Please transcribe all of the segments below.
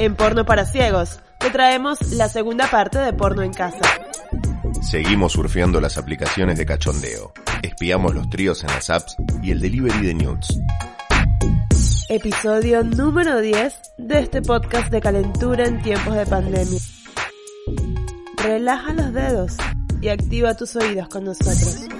En Porno para Ciegos, te traemos la segunda parte de Porno en Casa. Seguimos surfeando las aplicaciones de cachondeo. Espiamos los tríos en las apps y el delivery de nudes. Episodio número 10 de este podcast de calentura en tiempos de pandemia. Relaja los dedos y activa tus oídos con nosotros.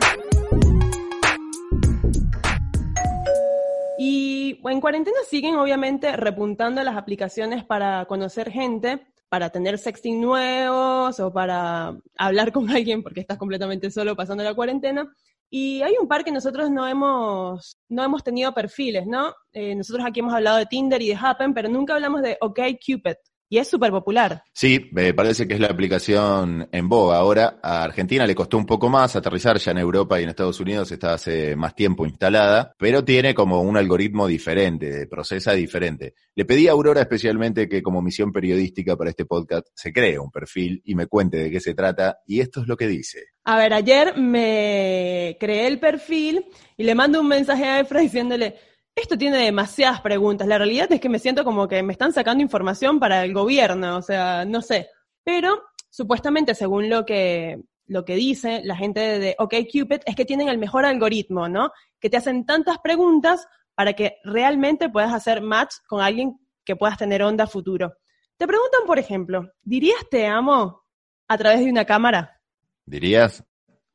En cuarentena siguen obviamente repuntando las aplicaciones para conocer gente, para tener sexting nuevos o para hablar con alguien porque estás completamente solo pasando la cuarentena. Y hay un par que nosotros no hemos, no hemos tenido perfiles, ¿no? Eh, nosotros aquí hemos hablado de Tinder y de Happen, pero nunca hablamos de OkCupid. Y es súper popular. Sí, me parece que es la aplicación en boga. Ahora a Argentina le costó un poco más aterrizar, ya en Europa y en Estados Unidos está hace más tiempo instalada, pero tiene como un algoritmo diferente, procesa diferente. Le pedí a Aurora especialmente que como misión periodística para este podcast se cree un perfil y me cuente de qué se trata y esto es lo que dice. A ver, ayer me creé el perfil y le mando un mensaje a Efra diciéndole, esto tiene demasiadas preguntas. La realidad es que me siento como que me están sacando información para el gobierno, o sea, no sé. Pero supuestamente, según lo que, lo que dice la gente de OkCupid, es que tienen el mejor algoritmo, ¿no? Que te hacen tantas preguntas para que realmente puedas hacer match con alguien que puedas tener onda futuro. Te preguntan, por ejemplo, ¿dirías te amo a través de una cámara? ¿Dirías?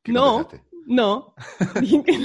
No, no.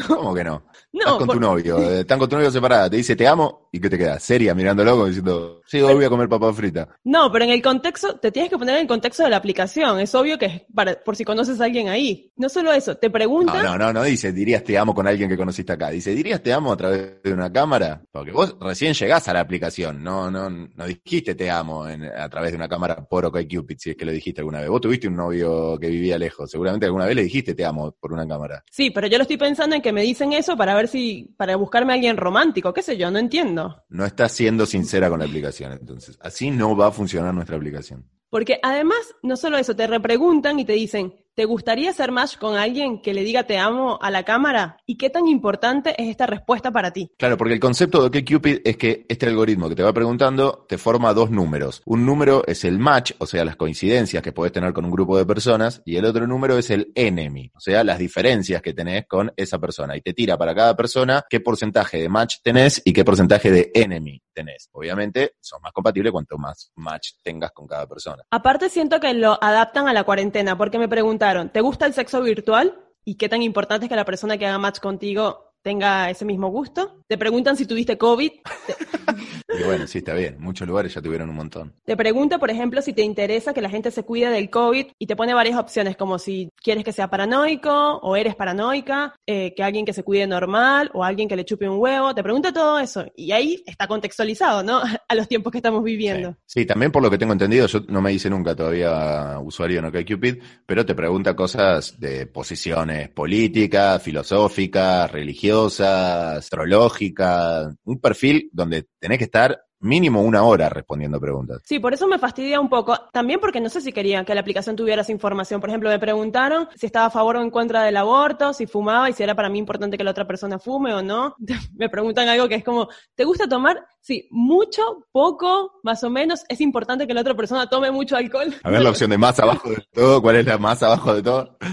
¿Cómo que no? No, estás con tu novio, eh, están con tu novio separada, te dice te amo y ¿qué te queda? Seria, mirándolo como diciendo, sí, hoy voy a comer papa frita. No, pero en el contexto, te tienes que poner en el contexto de la aplicación. Es obvio que es para, por si conoces a alguien ahí. No solo eso, te preguntan. No, no, no, no dice, dirías te amo con alguien que conociste acá. Dice, dirías te amo a través de una cámara. Porque vos recién llegás a la aplicación, no, no, no dijiste te amo a través de una cámara por OkCupid, si es que lo dijiste alguna vez. Vos tuviste un novio que vivía lejos, seguramente alguna vez le dijiste te amo por una cámara. Sí, pero yo lo estoy pensando en que me dicen eso para ver si, para buscarme a alguien romántico, qué sé yo, no entiendo. No estás siendo sincera con la aplicación, entonces. Así no va a funcionar nuestra aplicación. Porque además, no solo eso, te repreguntan y te dicen, ¿te gustaría hacer match con alguien que le diga te amo a la cámara? ¿Y qué tan importante es esta respuesta para ti? Claro, porque el concepto de Cupid es que este algoritmo que te va preguntando te forma dos números. Un número es el match, o sea, las coincidencias que puedes tener con un grupo de personas, y el otro número es el enemy, o sea, las diferencias que tenés con esa persona. Y te tira para cada persona qué porcentaje de match tenés y qué porcentaje de enemy tenés. Obviamente, son más compatibles cuanto más match tengas con cada persona. Aparte siento que lo adaptan a la cuarentena, porque me preguntaron, ¿te gusta el sexo virtual? ¿Y qué tan importante es que la persona que haga match contigo tenga ese mismo gusto. Te preguntan si tuviste COVID. y bueno, sí, está bien. Muchos lugares ya tuvieron un montón. Te pregunta, por ejemplo, si te interesa que la gente se cuide del COVID y te pone varias opciones, como si quieres que sea paranoico o eres paranoica, eh, que alguien que se cuide normal o alguien que le chupe un huevo. Te pregunta todo eso. Y ahí está contextualizado, ¿no? A los tiempos que estamos viviendo. Sí, también por lo que tengo entendido, yo no me hice nunca todavía usuario en OkCupid, pero te pregunta cosas de posiciones políticas, filosóficas, religiosas astrológica, un perfil donde tenés que estar mínimo una hora respondiendo preguntas. Sí, por eso me fastidia un poco. También porque no sé si querían que la aplicación tuviera esa información. Por ejemplo, me preguntaron si estaba a favor o en contra del aborto, si fumaba y si era para mí importante que la otra persona fume o no. me preguntan algo que es como, ¿te gusta tomar? Sí, mucho, poco, más o menos. Es importante que la otra persona tome mucho alcohol. A ver la opción de más abajo de todo. ¿Cuál es la más abajo de todo?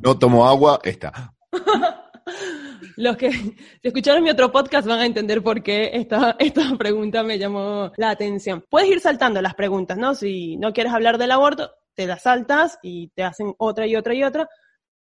No tomo agua, esta. Los que escucharon mi otro podcast van a entender por qué esta, esta pregunta me llamó la atención. Puedes ir saltando las preguntas, ¿no? Si no quieres hablar del aborto, te las saltas y te hacen otra y otra y otra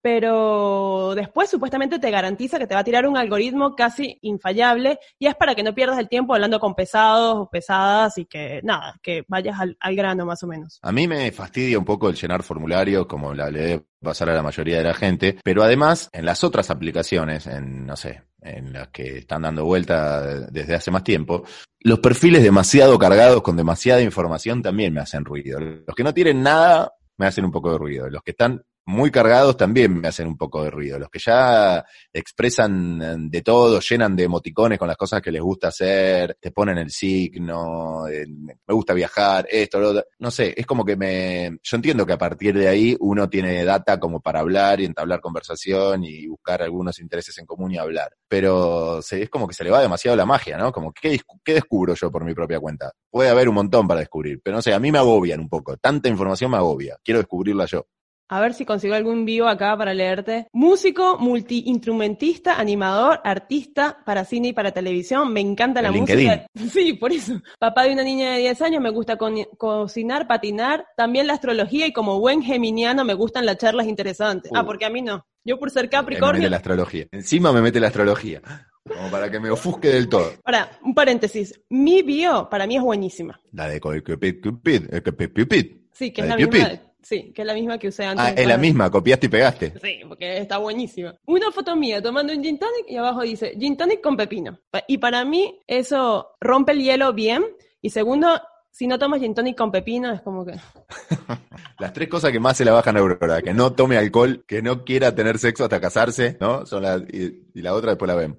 pero después supuestamente te garantiza que te va a tirar un algoritmo casi infallable y es para que no pierdas el tiempo hablando con pesados o pesadas y que nada, que vayas al, grano más o menos. A mí me fastidia un poco el llenar formularios como la le pasar a la mayoría de la gente, pero además en las otras aplicaciones, en no sé, en las que están dando vuelta desde hace más tiempo, los perfiles demasiado cargados con demasiada información también me hacen ruido. Los que no tienen nada me hacen un poco de ruido. Los que están muy cargados también me hacen un poco de ruido. Los que ya expresan eh, de todo, llenan de emoticones con las cosas que les gusta hacer, te ponen el signo, eh, me gusta viajar, esto, lo otro. No sé, es como que me... Yo entiendo que a partir de ahí uno tiene data como para hablar y entablar conversación y buscar algunos intereses en común y hablar. Pero es como que se le va demasiado la magia, ¿no? Como, ¿qué, ¿qué descubro yo por mi propia cuenta? Puede haber un montón para descubrir, pero no sé, a mí me agobian un poco. Tanta información me agobia. Quiero descubrirla yo. A ver si consigo algún vivo acá para leerte. Músico, multiinstrumentista, animador, artista para cine y para televisión. Me encanta la música. Sí, por eso. Papá de una niña de 10 años, me gusta cocinar, patinar, también la astrología y como buen geminiano me gustan las charlas interesantes. ah, uh. porque a mí no. Yo por ser Capricornio. Me mete la astrología. Encima me mete la astrología. Como para que me ofusque del todo. Para, un paréntesis. Mi bio para mí es buenísima. La de Cupid, Cupid, Cupid. Sí, que es la misma. Sí, que es la misma que usé antes. Ah, es la misma, copiaste y pegaste. Sí, porque está buenísima. Una foto mía tomando un gin tonic y abajo dice gin tonic con pepino. Y para mí eso rompe el hielo bien. Y segundo, si no tomas gin tonic con pepino es como que... Las tres cosas que más se la bajan a Aurora, que no tome alcohol, que no quiera tener sexo hasta casarse, ¿no? Son las, y, y la otra después la vemos.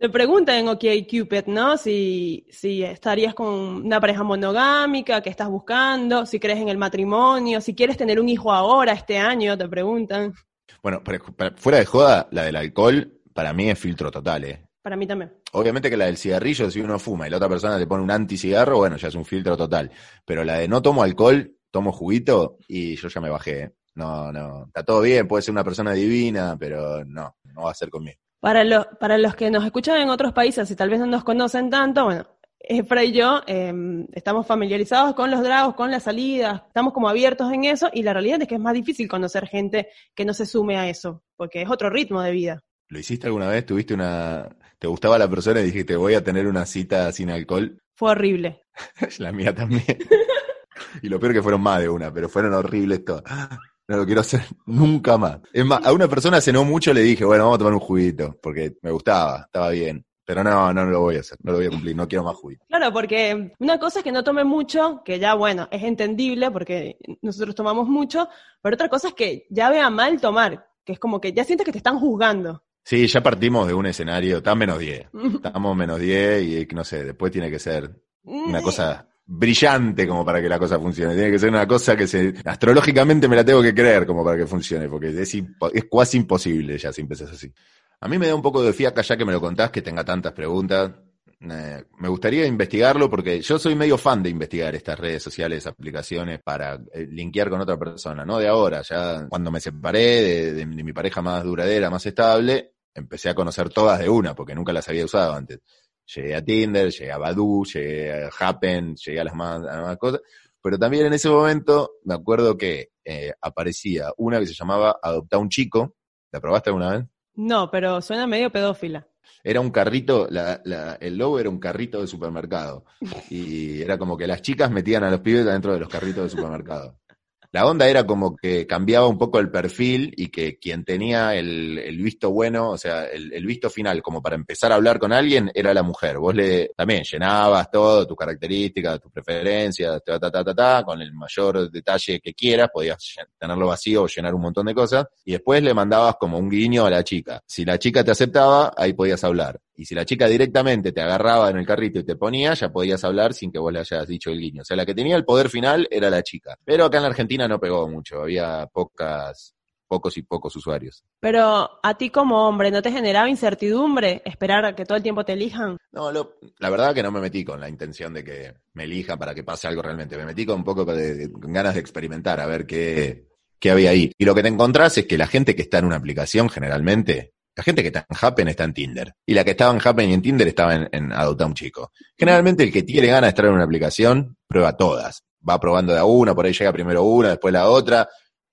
Te preguntan en OK Cupid, ¿no? Si, si estarías con una pareja monogámica, que estás buscando, si crees en el matrimonio, si quieres tener un hijo ahora, este año, te preguntan. Bueno, fuera de joda, la del alcohol para mí es filtro total, ¿eh? Para mí también. Obviamente que la del cigarrillo, si uno fuma y la otra persona te pone un anticigarro, bueno, ya es un filtro total. Pero la de no tomo alcohol, tomo juguito y yo ya me bajé. ¿eh? No, no, está todo bien, puede ser una persona divina, pero no, no va a ser conmigo. Para, los para los que nos escuchan en otros países y tal vez no nos conocen tanto, bueno, Efra y yo em, estamos familiarizados con los dragos, con las salidas, estamos como abiertos en eso y la realidad es que es más difícil conocer gente que no se sume a eso, porque es otro ritmo de vida. ¿Lo hiciste alguna vez? ¿Tuviste una... ¿Te gustaba la persona y dijiste voy a tener una cita sin alcohol? Fue horrible. la mía también. y lo peor que fueron más de una, pero fueron horribles todas no lo quiero hacer nunca más. Es más, a una persona hace no mucho le dije, bueno, vamos a tomar un juguito, porque me gustaba, estaba bien. Pero no, no, lo voy a hacer, no lo voy a cumplir, no quiero más juguito. Claro, porque una cosa es que no tome mucho, que ya, bueno, es entendible porque nosotros tomamos mucho, pero otra cosa es que ya vea mal tomar, que es como que ya sientes que te están juzgando. Sí, ya partimos de un escenario, está menos 10. Estamos menos 10 y no sé, después tiene que ser una mm, cosa brillante como para que la cosa funcione. Tiene que ser una cosa que se astrológicamente me la tengo que creer como para que funcione, porque es, es casi imposible ya si empiezas así. A mí me da un poco de fiaca ya que me lo contás, que tenga tantas preguntas. Eh, me gustaría investigarlo porque yo soy medio fan de investigar estas redes sociales, aplicaciones para eh, linkear con otra persona, no de ahora, ya cuando me separé de mi pareja más duradera, más estable, empecé a conocer todas de una porque nunca las había usado antes. Llegué a Tinder, llegué a Badoo, llegué a Happen, llegué a las más, cosas. Pero también en ese momento me acuerdo que eh, aparecía una que se llamaba Adopta un chico. ¿La probaste alguna vez? No, pero suena medio pedófila. Era un carrito, la, la, el logo era un carrito de supermercado. Y era como que las chicas metían a los pibes dentro de los carritos de supermercado. La onda era como que cambiaba un poco el perfil y que quien tenía el, visto bueno, o sea, el, visto final como para empezar a hablar con alguien era la mujer. Vos le también llenabas todo, tus características, tus preferencias, ta, ta, ta, ta, ta, con el mayor detalle que quieras, podías tenerlo vacío o llenar un montón de cosas, y después le mandabas como un guiño a la chica. Si la chica te aceptaba, ahí podías hablar. Y si la chica directamente te agarraba en el carrito y te ponía, ya podías hablar sin que vos le hayas dicho el guiño. O sea, la que tenía el poder final era la chica. Pero acá en la Argentina no pegó mucho, había pocas, pocos y pocos usuarios. Pero a ti como hombre, ¿no te generaba incertidumbre esperar a que todo el tiempo te elijan? No, la verdad que no me metí con la intención de que me elijan para que pase algo realmente. Me metí con un poco de, con ganas de experimentar, a ver qué, qué había ahí. Y lo que te encontrás es que la gente que está en una aplicación generalmente la gente que está en Happen está en Tinder. Y la que estaba en Happen y en Tinder estaba en, en Adoptar un Chico. Generalmente el que tiene ganas de estar en una aplicación, prueba todas. Va probando de a una, por ahí llega primero una, después la otra.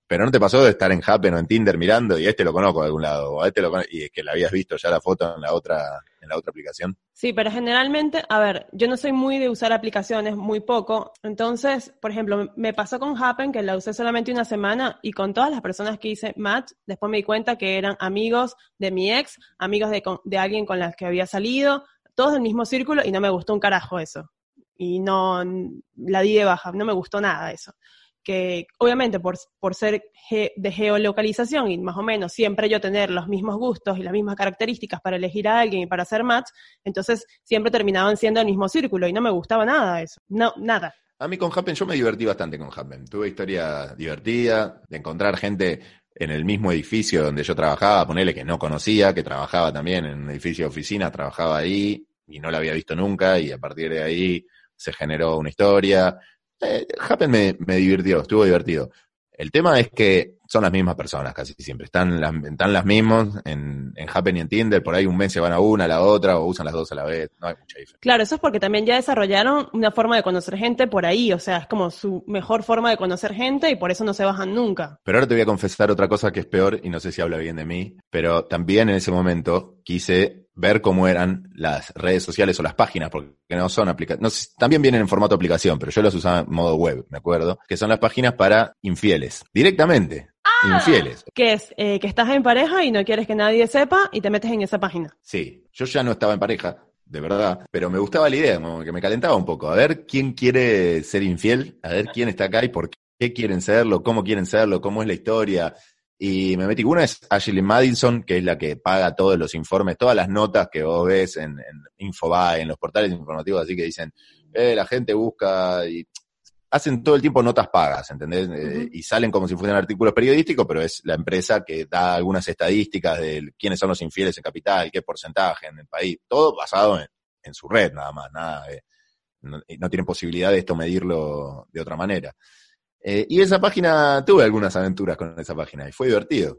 Pero no te pasó de estar en Happen o en Tinder mirando y este lo conozco de algún lado, o este lo y que la habías visto ya la foto en la otra, en la otra aplicación. Sí, pero generalmente, a ver, yo no soy muy de usar aplicaciones, muy poco. Entonces, por ejemplo, me pasó con Happen que la usé solamente una semana y con todas las personas que hice match, después me di cuenta que eran amigos de mi ex, amigos de, de alguien con las que había salido, todos del mismo círculo y no me gustó un carajo eso. Y no, la di de baja, no me gustó nada eso. Que obviamente por, por ser de geolocalización y más o menos siempre yo tener los mismos gustos y las mismas características para elegir a alguien y para hacer match, entonces siempre terminaban siendo el mismo círculo y no me gustaba nada eso, no, nada. A mí con Happen yo me divertí bastante con Happen. Tuve historia divertida, de encontrar gente en el mismo edificio donde yo trabajaba, ponerle que no conocía, que trabajaba también en un edificio de oficina, trabajaba ahí y no la había visto nunca y a partir de ahí se generó una historia. Eh, Happen me, me divirtió, estuvo divertido. El tema es que son las mismas personas casi siempre. Están las, están las mismas en, en Happen y en Tinder. Por ahí un mes se van a una, a la otra, o usan las dos a la vez. No hay mucha diferencia. Claro, eso es porque también ya desarrollaron una forma de conocer gente por ahí. O sea, es como su mejor forma de conocer gente y por eso no se bajan nunca. Pero ahora te voy a confesar otra cosa que es peor y no sé si habla bien de mí. Pero también en ese momento quise ver cómo eran las redes sociales o las páginas, porque no son aplicaciones, también vienen en formato aplicación, pero yo las usaba en modo web, me acuerdo, que son las páginas para infieles, directamente. Ah, infieles. Que es eh, que estás en pareja y no quieres que nadie sepa y te metes en esa página. Sí, yo ya no estaba en pareja, de verdad, pero me gustaba la idea, como que me calentaba un poco. A ver quién quiere ser infiel, a ver quién está acá y por qué quieren serlo, cómo quieren serlo, cómo es la historia, y me metí. Una es Ashley Madison, que es la que paga todos los informes, todas las notas que vos ves en, en Infobae, en los portales informativos, así que dicen, eh, la gente busca y hacen todo el tiempo notas pagas, ¿entendés? Eh, y salen como si fueran artículos periodísticos, pero es la empresa que da algunas estadísticas de quiénes son los infieles en capital, qué porcentaje en el país, todo basado en, en su red nada más, nada no, no tienen posibilidad de esto medirlo de otra manera. Eh, y esa página, tuve algunas aventuras con esa página y fue divertido.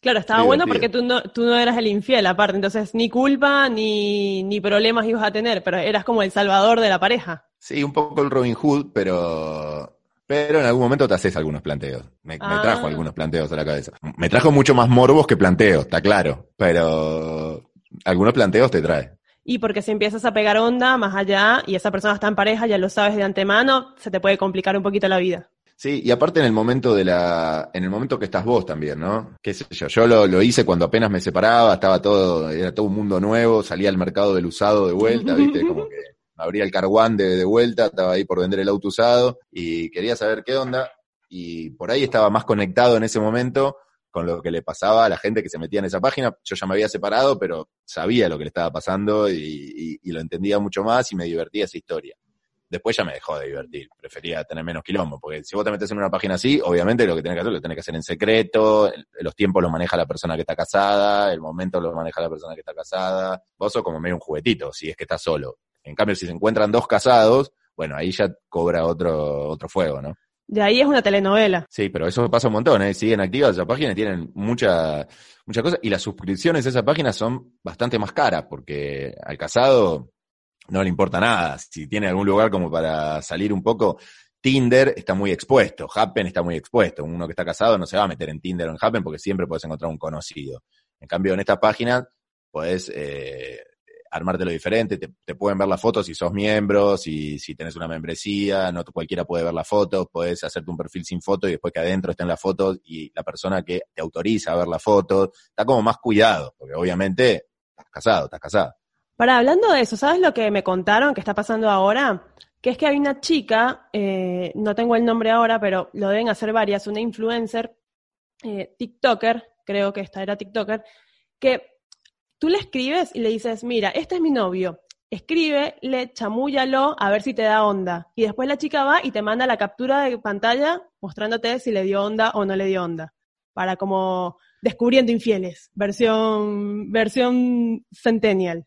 Claro, estaba bueno porque tú no, tú no eras el infiel aparte, entonces ni culpa ni, ni problemas ibas a tener, pero eras como el salvador de la pareja. Sí, un poco el Robin Hood, pero, pero en algún momento te haces algunos planteos. Me, me Ah. trajo algunos planteos a la cabeza. Me trajo mucho más morbos que planteos, está claro, pero algunos planteos te trae. Y porque si empiezas a pegar onda más allá y esa persona está en pareja, ya lo sabes de antemano, se te puede complicar un poquito la vida. Sí, y aparte en el momento de la, en el momento que estás vos también, ¿no? Qué sé yo, yo lo, lo hice cuando apenas me separaba, estaba todo, era todo un mundo nuevo, salía al mercado del usado de vuelta, viste, como que abría el carguán de, de vuelta, estaba ahí por vender el auto usado y quería saber qué onda y por ahí estaba más conectado en ese momento con lo que le pasaba a la gente que se metía en esa página. Yo ya me había separado, pero sabía lo que le estaba pasando y, y- y lo entendía mucho más y me divertía esa historia. Después ya me dejó de divertir, prefería tener menos quilombo, porque si vos te metes en una página así, obviamente lo que tenés que hacer lo tenés que hacer en secreto, los tiempos los maneja la persona que está casada, el momento lo maneja la persona que está casada, vos sos como medio un juguetito, si es que estás solo. En cambio, si se encuentran dos casados, bueno, ahí ya cobra otro, otro fuego, ¿no? De ahí es una telenovela. Sí, pero eso pasa un montón, ¿eh? Siguen activas esa página y tienen mucha, mucha cosa. Y las suscripciones a esa página son bastante más caras, porque al casado no le importa nada. Si tiene algún lugar como para salir un poco, Tinder está muy expuesto, Happen está muy expuesto. Uno que está casado no se va a meter en Tinder o en Happen porque siempre puedes encontrar un conocido. En cambio, en esta página puedes eh, armártelo diferente, te, pueden ver las fotos si sos miembro, si, si tenés una membresía, no cualquiera puede ver las fotos, puedes hacerte un perfil sin foto y después que adentro estén las fotos y la persona que te autoriza a ver las fotos, está como más cuidado, porque obviamente estás casado, estás casada. Para hablando de eso, ¿sabes lo que me contaron que está pasando ahora? Que es que hay una chica, eh, no tengo el nombre ahora, pero lo deben hacer varias, una influencer, eh, TikToker, creo que esta era TikToker, que tú le escribes y le dices, mira, este es mi novio, escríbele, chamúllalo, a ver si te da onda. Y después la chica va y te manda la captura de pantalla mostrándote si le dio onda o no le dio onda. Para como descubriendo infieles, versión, versión centennial.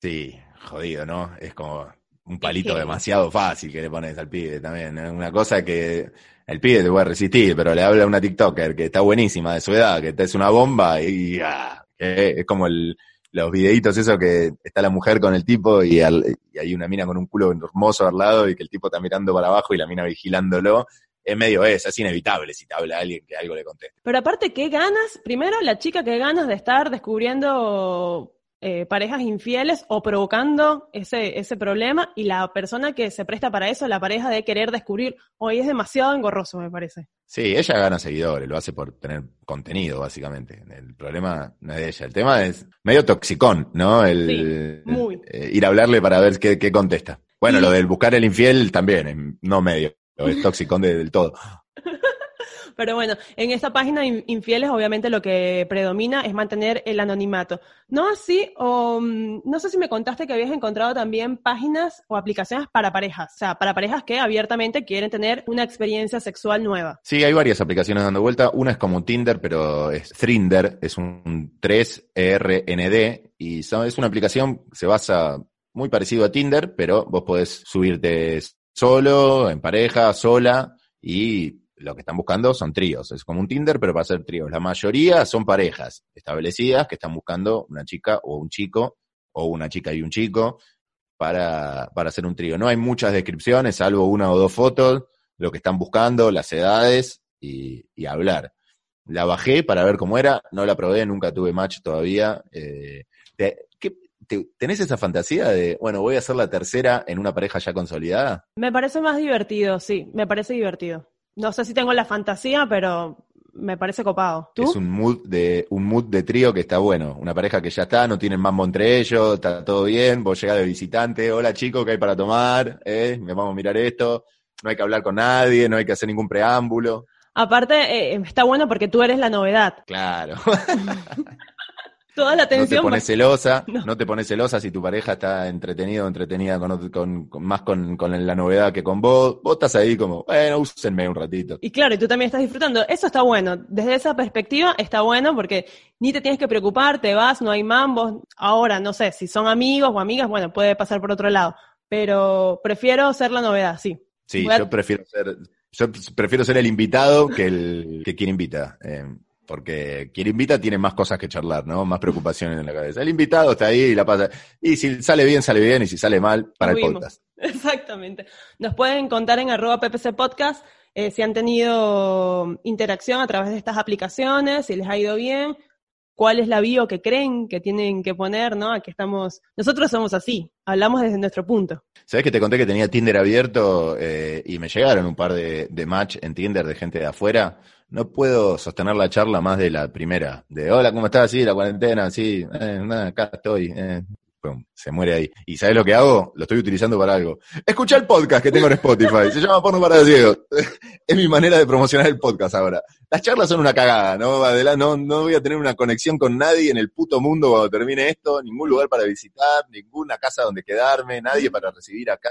Sí, jodido, ¿no? Es como un palito que- demasiado fácil que le pones al pibe también. Es una cosa que el pibe te puede resistir, pero le habla a una TikToker que está buenísima de su edad, que te es una bomba y ah, que es como el, los videitos eso que está la mujer con el tipo y, al- y hay una mina con un culo hermoso al lado y que el tipo está mirando para abajo y la mina vigilándolo. Es medio eso, es inevitable si te habla alguien que algo le conteste. Pero aparte, qué ganas, primero la chica, qué ganas de estar descubriendo eh, parejas infieles o provocando ese, ese problema y la persona que se presta para eso, la pareja de querer descubrir, hoy es demasiado engorroso, me parece. Sí, ella gana seguidores, lo hace por tener contenido, básicamente. El problema no es de ella. El tema es medio toxicón, ¿no? El, Sí, muy. eh, ir a hablarle para ver qué, qué contesta. Bueno, lo del buscar el infiel también, no medio, es toxicón de- del todo. Pero bueno, en esta página infieles obviamente lo que predomina es mantener el anonimato. No así, o mm, no sé si me contaste que habías encontrado también páginas o aplicaciones para parejas, o sea, para parejas que abiertamente quieren tener una experiencia sexual nueva. Sí, hay varias aplicaciones dando vuelta. Una es como Tinder, pero es Thrinder, es un 3RND y es una aplicación se basa muy parecido a Tinder, pero vos podés subirte solo, en pareja, sola y lo que están buscando son tríos. Es como un Tinder, pero para ser tríos. La mayoría son parejas establecidas que están buscando una chica o un chico, o una chica y un chico, para, para hacer un trío. No hay muchas descripciones, salvo una o dos fotos, lo que están buscando, las edades y, hablar. La bajé para ver cómo era, no la probé, nunca tuve match todavía. Eh, ¿Tenés esa fantasía de, bueno, voy a ser la tercera en una pareja ya consolidada? Me parece más divertido, sí, me parece divertido. No sé si tengo la fantasía, pero me parece copado. Es un mood de un mood de trío que está bueno. Una pareja que ya está, no tienen mambo entre ellos, está todo bien, vos llegás de visitante, hola chicos, ¿qué hay para tomar? ¿Eh? Me vamos a mirar esto. No hay que hablar con nadie, no hay que hacer ningún preámbulo. Aparte, eh, está bueno porque tú eres la novedad. Claro. Toda la atención. No te pones celosa, no. te pones celosa si tu pareja está entretenido o entretenida con, más con, la novedad que con vos. Vos estás ahí como, bueno, úsenme un ratito. Y claro, y tú también estás disfrutando. Eso está bueno. Desde esa perspectiva está bueno porque ni te tienes que preocupar, te vas, no hay mambos. Ahora, no sé, si son amigos o amigas, bueno, puede pasar por otro lado. Pero prefiero ser la novedad, sí. Sí, yo prefiero ser, yo prefiero ser el invitado que el que quien invita. Eh, porque quien invita tiene más cosas que charlar, ¿no? Más preocupaciones en la cabeza. El invitado está ahí y la pasa. Y si sale bien, sale bien, y si sale mal, para el podcast. Exactamente. Nos pueden contar en arroba PPC Podcast eh, si han tenido interacción a través de estas aplicaciones, si les ha ido bien, cuál es la bio que creen que tienen que poner, ¿no? Aquí estamos, nosotros somos así, hablamos desde nuestro punto. ¿Sabes que te conté que tenía Tinder abierto eh, y me llegaron un par de, de match en Tinder de gente de afuera? No puedo sostener la charla más de la primera. De hola, ¿cómo estás? Sí, la cuarentena, sí, eh, acá estoy. Eh. se muere ahí. ¿Y sabes lo que hago? Lo estoy utilizando para algo. Escucha el podcast que tengo en Spotify. Se llama Porno para Ciegos. es mi manera de promocionar el podcast ahora. Las charlas son una cagada, ¿no? no, no voy a tener una conexión con nadie en el puto mundo cuando termine esto. Ningún lugar para visitar, ninguna casa donde quedarme, nadie para recibir acá.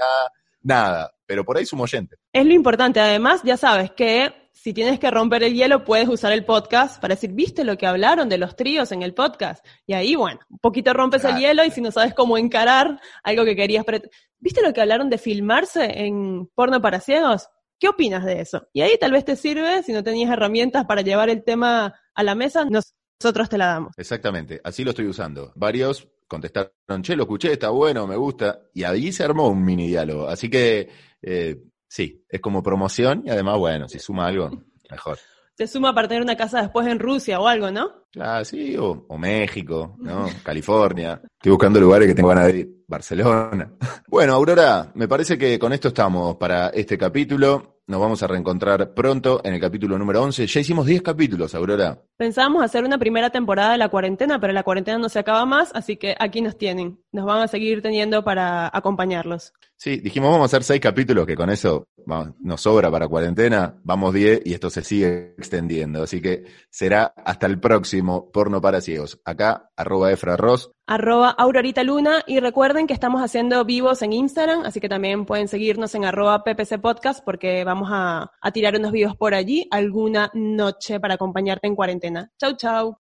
Nada. Pero por ahí sumo oyente. Es lo importante. Además, ya sabes que si tienes que romper el hielo, puedes usar el podcast para decir, ¿viste lo que hablaron de los tríos en el podcast? Y ahí, bueno, un poquito rompes el hielo y si no sabes cómo encarar algo que querías... ¿Viste lo que hablaron de filmarse en porno para ciegos? ¿Qué opinas de eso? Y ahí tal vez te sirve, si no tenías herramientas para llevar el tema a la mesa, nosotros te la damos. Exactamente, así lo estoy usando. Varios contestaron, che, lo escuché, está bueno, me gusta. Y ahí se armó un mini diálogo. Así que eh, Sí, es como promoción y además, bueno, si suma algo, mejor. Se suma para tener una casa después en Rusia o algo, ¿no? Claro, sí, o, México, ¿no? California. Estoy buscando lugares que tengo ganas de ir. Barcelona. Bueno, Aurora, me parece que con esto estamos para este capítulo. Nos vamos a reencontrar pronto en el capítulo número 11. Ya hicimos 10 capítulos, Aurora. Pensábamos hacer una primera temporada de la cuarentena, pero la cuarentena no se acaba más, así que aquí nos tienen. Nos van a seguir teniendo para acompañarlos. Sí, dijimos vamos a hacer 6 capítulos, que con eso nos sobra para cuarentena. Vamos 10 y esto se sigue extendiendo. Así que será hasta el próximo Porno para Ciegos. Acá, arroba Efra Ross arroba Aurorita Luna y recuerden que estamos haciendo vivos en Instagram, así que también pueden seguirnos en arroba PPC Podcast porque vamos a, a tirar unos vivos por allí alguna noche para acompañarte en cuarentena. Chau, chau.